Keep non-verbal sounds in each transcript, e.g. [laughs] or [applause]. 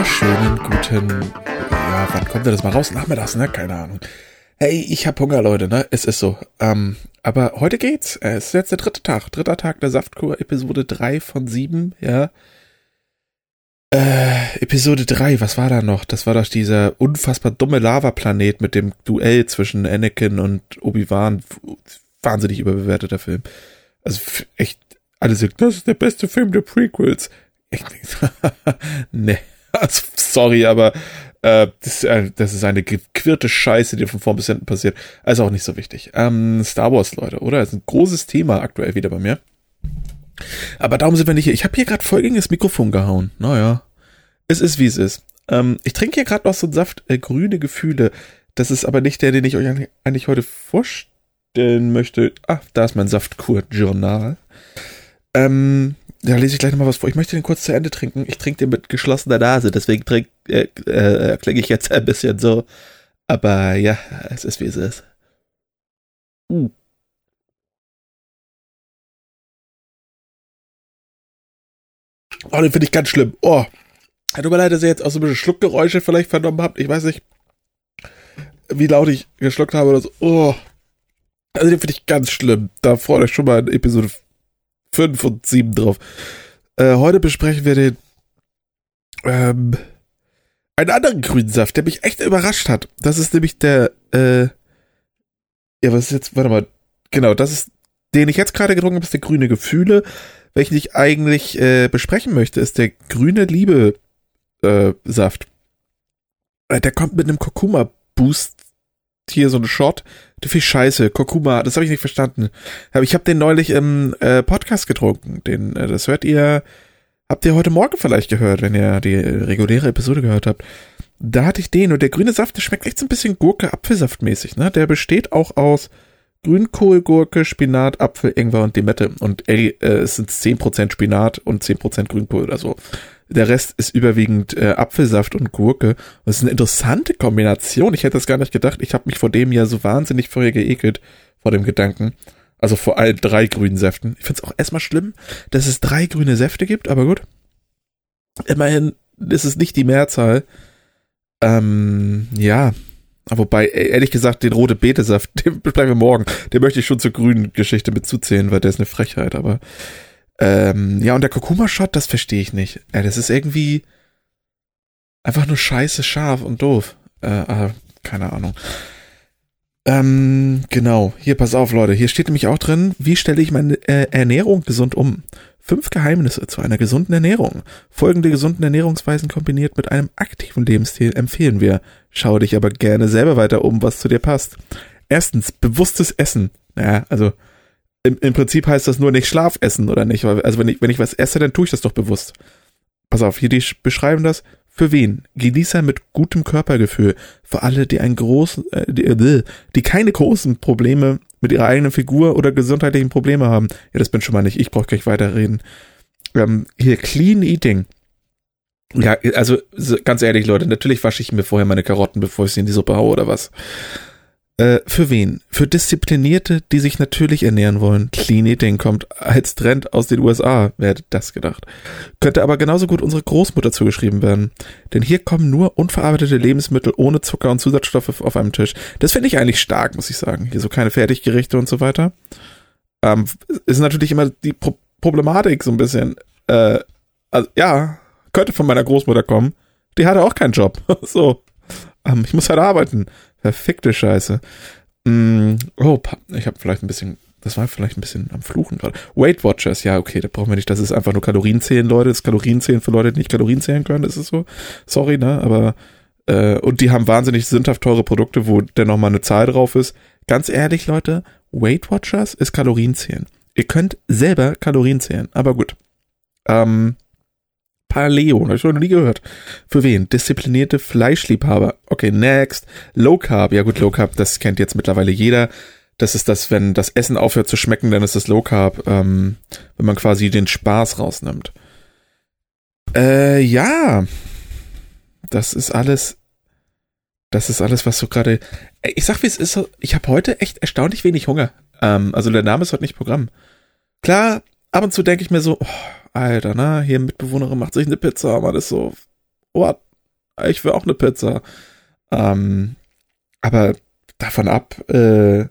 Wunderschönen guten, ja, wann kommt denn das mal raus? Nachmittags, ne? Keine Ahnung. Hey, ich hab Hunger, Leute, ne? Es ist so. Ähm, aber heute geht's. Es ist jetzt der dritte Tag. Dritter Tag der Saftkur, Episode 3 von 7, ja. Äh, Episode 3, was war da noch? Das war doch dieser unfassbar dumme Lavaplanet mit dem Duell zwischen Anakin und Obi-Wan. Wahnsinnig überbewerteter Film. Also echt, alle sagen, das ist der beste Film der Prequels. Echt, [laughs] ne, also, sorry, aber äh, das, äh, das ist eine gequirlte Scheiße, die von vorn bis hinten passiert. Also auch nicht so wichtig. Ähm, Star Wars, Leute, oder? Das ist ein großes Thema aktuell wieder bei mir. Aber darum sind wir nicht hier. Ich habe hier gerade voll gegen das Mikrofon gehauen. Naja, es ist wie es ist. Ähm, ich trinke hier gerade noch so einen Saft äh, grüne Gefühle. Das ist aber nicht der, den ich euch eigentlich heute vorstellen möchte. Ah, da ist mein Saftkur-Journal. Ähm, da lese ich gleich nochmal was vor. Ich möchte den kurz zu Ende trinken. Ich trinke den mit geschlossener Nase, deswegen trink, äh, äh, klinge ich jetzt ein bisschen so. Aber ja, es ist wie es ist. Uh. Oh, den finde ich ganz schlimm. Oh. Tut mir leid, dass ihr jetzt auch so ein bisschen Schluckgeräusche vielleicht vernommen habt. Ich weiß nicht, wie laut ich geschluckt habe oder so. Oh. Also den finde ich ganz schlimm. Da freut euch schon mal in Episode 5 und 7 drauf. Äh, heute besprechen wir den ähm, einen anderen grünen Saft, der mich echt überrascht hat. Das ist nämlich der äh, ja, was ist jetzt, warte mal, genau, das ist, den ich jetzt gerade getrunken habe, ist der grüne Gefühle. Welchen ich eigentlich äh, besprechen möchte, ist der grüne Liebe äh, Saft. Äh, der kommt mit einem Kurkuma Boost hier so ein Shot. Du viel Scheiße, Kurkuma, das habe ich nicht verstanden. Ich habe den neulich im äh, Podcast getrunken. Den, äh, das hört ihr, habt ihr heute Morgen vielleicht gehört, wenn ihr die reguläre Episode gehört habt. Da hatte ich den und der grüne Saft, der schmeckt echt so ein bisschen Gurke-Apfelsaftmäßig, ne? Der besteht auch aus Grünkohl, Gurke, Spinat, Apfel, Ingwer und Limette. Und ey, äh, es sind 10% Spinat und 10% Grünkohl oder so. Der Rest ist überwiegend äh, Apfelsaft und Gurke. Das ist eine interessante Kombination. Ich hätte das gar nicht gedacht. Ich habe mich vor dem ja so wahnsinnig vorher geekelt, vor dem Gedanken. Also vor allen drei grünen Säften. Ich finde es auch erstmal schlimm, dass es drei grüne Säfte gibt, aber gut. Immerhin ist es nicht die Mehrzahl. Ähm, ja. Wobei, e-, ehrlich gesagt, den rote Betesaft, [laughs] den bleiben wir morgen. Den möchte ich schon zur grünen Geschichte mitzuzählen, weil der ist eine Frechheit, aber ähm, ja, und der Kurkuma-Shot, das verstehe ich nicht. Ja, das ist irgendwie einfach nur scheiße scharf und doof. Äh, ah, keine Ahnung. Ähm, genau. Hier, pass auf, Leute. Hier steht nämlich auch drin, wie stelle ich meine äh, Ernährung gesund um? Fünf Geheimnisse zu einer gesunden Ernährung. Folgende gesunden Ernährungsweisen kombiniert mit einem aktiven Lebensstil empfehlen wir. Schau dich aber gerne selber weiter um, was zu dir passt. Erstens, bewusstes Essen. Naja, also im, im Prinzip heißt das nur nicht Schlafessen oder nicht. Also wenn ich, wenn ich was esse, dann tue ich das doch bewusst. Pass auf, hier die beschreiben das. Für wen? Genießer mit gutem Körpergefühl. Für alle, die einen großen, äh, die, äh, die keine großen Probleme mit ihrer eigenen Figur oder gesundheitlichen Probleme haben. Ja, das bin schon mal nicht. Ich brauche gleich weiterreden. Ähm, hier, Clean Eating. Ja, also ganz ehrlich, Leute, natürlich wasche ich mir vorher meine Karotten, bevor ich sie in die Suppe haue oder was. Äh, für wen? Für Disziplinierte, die sich natürlich ernähren wollen. Clean Eating kommt als Trend aus den USA, wer hätte das gedacht. Könnte aber genauso gut unsere Großmutter zugeschrieben werden. Denn hier kommen nur unverarbeitete Lebensmittel ohne Zucker und Zusatzstoffe auf einem Tisch. Das finde ich eigentlich stark, muss ich sagen. Hier so keine Fertiggerichte und so weiter. Ähm, ist natürlich immer die Pro Problematik so ein bisschen. Äh, also, ja, könnte von meiner Großmutter kommen. Die hatte auch keinen Job. [laughs] so. Ähm, ich muss halt arbeiten. Verfickte Scheiße. Mm, oh, ich habe vielleicht ein bisschen, das war vielleicht ein bisschen am Fluchen gerade. Weight Watchers, ja, okay, da brauchen wir nicht, das ist einfach nur Kalorienzählen, Leute. Das ist Kalorienzählen für Leute, die nicht Kalorien zählen können, das ist so. Sorry, ne, aber, äh, und die haben wahnsinnig sündhaft teure Produkte, wo dann nochmal eine Zahl drauf ist. Ganz ehrlich, Leute, Weight Watchers ist Kalorienzählen. Ihr könnt selber Kalorien zählen, aber gut. Ähm, Paleo, habe ich noch nie gehört. Für wen? Disziplinierte Fleischliebhaber. Okay, next. Low Carb. Ja gut, Low Carb, das kennt jetzt mittlerweile jeder. Das ist das, wenn das Essen aufhört zu schmecken, dann ist das Low Carb, ähm, wenn man quasi den Spaß rausnimmt. Äh, ja. Das ist alles. Das ist alles, was so gerade. Ich sag, wie es ist. Ich habe heute echt erstaunlich wenig Hunger. Ähm, also der Name ist heute nicht Programm. Klar, ab und zu denke ich mir so, oh, Alter, ne? Hier Mitbewohnerin macht sich eine Pizza, man ist so, what? Ich will auch eine Pizza. Ähm, aber davon ab, äh,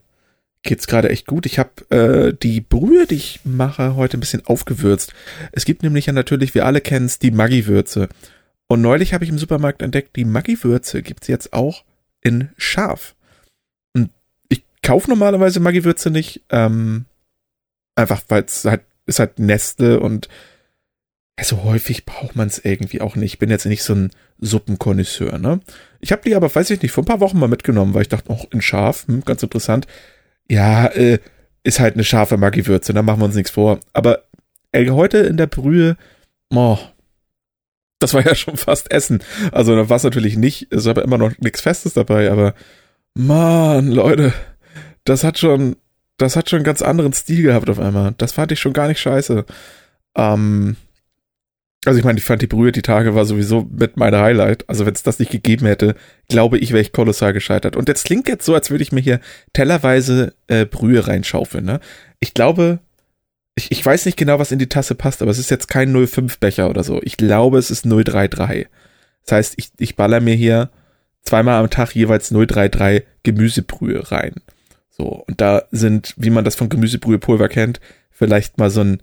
geht's gerade echt gut. Ich habe äh, die Brühe, die ich mache, heute ein bisschen aufgewürzt. Es gibt nämlich ja natürlich, wir alle kennen es, die Maggi-Würze. Und neulich habe ich im Supermarkt entdeckt, die Maggi-Würze gibt's jetzt auch in scharf. Und ich kaufe normalerweise Maggi-Würze nicht, ähm, einfach weil es halt, ist halt Nestle und ja, so häufig braucht man es irgendwie auch nicht. Ich bin jetzt nicht so ein Suppenkonnoisseur, ne? Ich habe die aber, weiß ich nicht, vor ein paar Wochen mal mitgenommen, weil ich dachte, auch in scharf, hm, ganz interessant ja, äh, ist halt eine scharfe Maggi-Würze, da machen wir uns nichts vor. Aber ey, heute in der Brühe, oh, das war ja schon fast Essen. Also da war es natürlich nicht, ist aber immer noch nichts Festes dabei, aber Mann, Leute, das hat schon, das hat schon einen ganz anderen Stil gehabt auf einmal. Das fand ich schon gar nicht scheiße. Ähm, also ich meine, ich fand die Brühe die Tage war sowieso mit meiner Highlight. Also wenn es das nicht gegeben hätte, glaube ich, wäre ich kolossal gescheitert. Und jetzt klingt jetzt so, als würde ich mir hier tellerweise äh, Brühe reinschaufeln. Ne? Ich glaube, ich, ich weiß nicht genau, was in die Tasse passt, aber es ist jetzt kein 05 Becher oder so. Ich glaube, es ist 033. Das heißt, ich, ich baller mir hier zweimal am Tag jeweils 033 Gemüsebrühe rein. So, und da sind, wie man das von Gemüsebrühepulver kennt, vielleicht mal so ein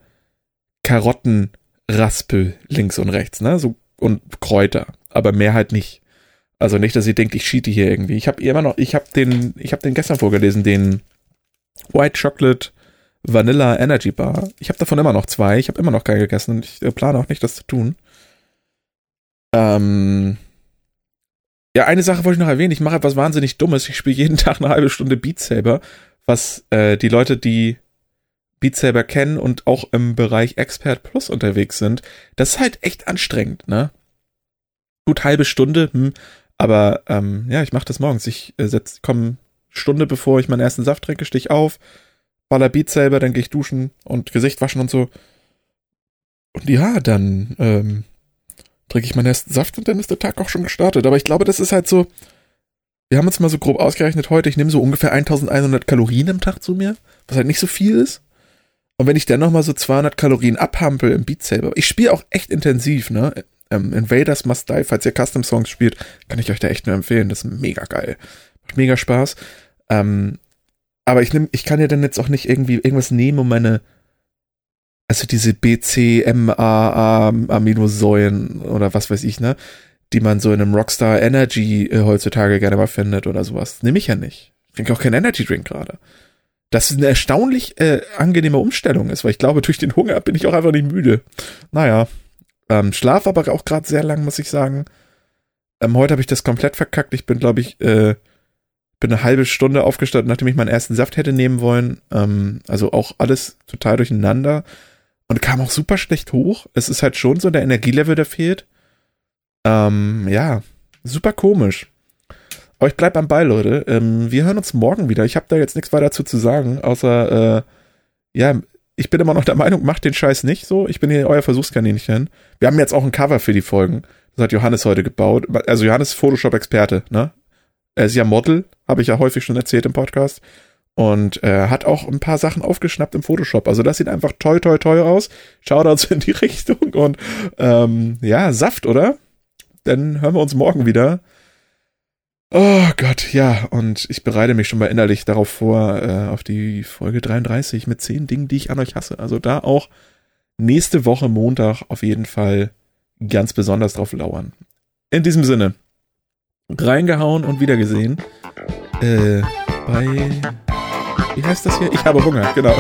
Karotten Raspel links und rechts, ne? So und Kräuter, aber mehr halt nicht. Also nicht, dass ihr denkt, ich cheate hier irgendwie. Ich habe immer noch, ich habe den, ich habe den gestern vorgelesen, den White Chocolate Vanilla Energy Bar. Ich habe davon immer noch zwei. Ich habe immer noch keinen gegessen und ich äh, plane auch nicht, das zu tun. Ähm, ja, eine Sache wollte ich noch erwähnen. Ich mache etwas wahnsinnig Dummes. Ich spiele jeden [laughs] Tag eine halbe Stunde Beat Saber, was äh, die Leute, die Beat Saber kennen und auch im Bereich Expert Plus unterwegs sind, das ist halt echt anstrengend, ne? Gut, halbe Stunde, hm, aber ähm, ja, ich mache das morgens. Ich äh, setz, komm Stunde bevor ich meinen ersten Saft trinke, stich auf, baller Beat Saber, dann gehe ich duschen und Gesicht waschen und so. Und ja, dann ähm, trinke ich meinen ersten Saft und dann ist der Tag auch schon gestartet. Aber ich glaube, das ist halt so, wir haben uns mal so grob ausgerechnet heute, ich nehme so ungefähr 1100 Kalorien im Tag zu mir, was halt nicht so viel ist. Und wenn ich dann nochmal so 200 Kalorien abhampel im Beat Saber, ich spiele auch echt intensiv, ne? Ähm, Invaders Must Die, falls ihr Custom Songs spielt, kann ich euch da echt nur empfehlen. Das ist mega geil. Macht mega Spaß. Ähm, aber ich nehm, ich kann ja dann jetzt auch nicht irgendwie irgendwas nehmen, um meine, also diese BCMAA Aminosäuren oder was weiß ich, ne? Die man so in einem Rockstar Energy äh, heutzutage gerne mal findet oder sowas. Nehme ich ja nicht. Ich trinke auch keinen Energy Drink gerade das eine erstaunlich äh, angenehme Umstellung ist, weil ich glaube, durch den Hunger bin ich auch einfach nicht müde. Naja, ähm, schlaf aber auch gerade sehr lang, muss ich sagen. Ähm, heute habe ich das komplett verkackt. Ich bin, glaube ich, äh, bin eine halbe Stunde aufgestanden, nachdem ich meinen ersten Saft hätte nehmen wollen. Ähm, also auch alles total durcheinander und kam auch super schlecht hoch. Es ist halt schon so der Energielevel, der fehlt. Ähm, ja, super komisch. Aber ich bleib am Ball, Leute. Ähm, wir hören uns morgen wieder. Ich habe da jetzt nichts weiter dazu zu sagen, außer, äh, ja, ich bin immer noch der Meinung, macht den Scheiß nicht so. Ich bin hier euer Versuchskaninchen. Wir haben jetzt auch ein Cover für die Folgen. Das hat Johannes heute gebaut. Also Johannes Photoshop-Experte, ne? Er ist ja Model, habe ich ja häufig schon erzählt im Podcast. Und äh, hat auch ein paar Sachen aufgeschnappt im Photoshop. Also das sieht einfach toll, toll, toll aus. Shoutouts [laughs] in die Richtung. Und ähm, ja, Saft, oder? Dann hören wir uns morgen wieder. Oh Gott, ja, und ich bereite mich schon mal innerlich darauf vor, äh, auf die Folge 33 mit zehn Dingen, die ich an euch hasse. Also da auch nächste Woche Montag auf jeden Fall ganz besonders drauf lauern. In diesem Sinne, reingehauen und wiedergesehen. Äh, bei, wie heißt das hier? Ich habe Hunger, genau.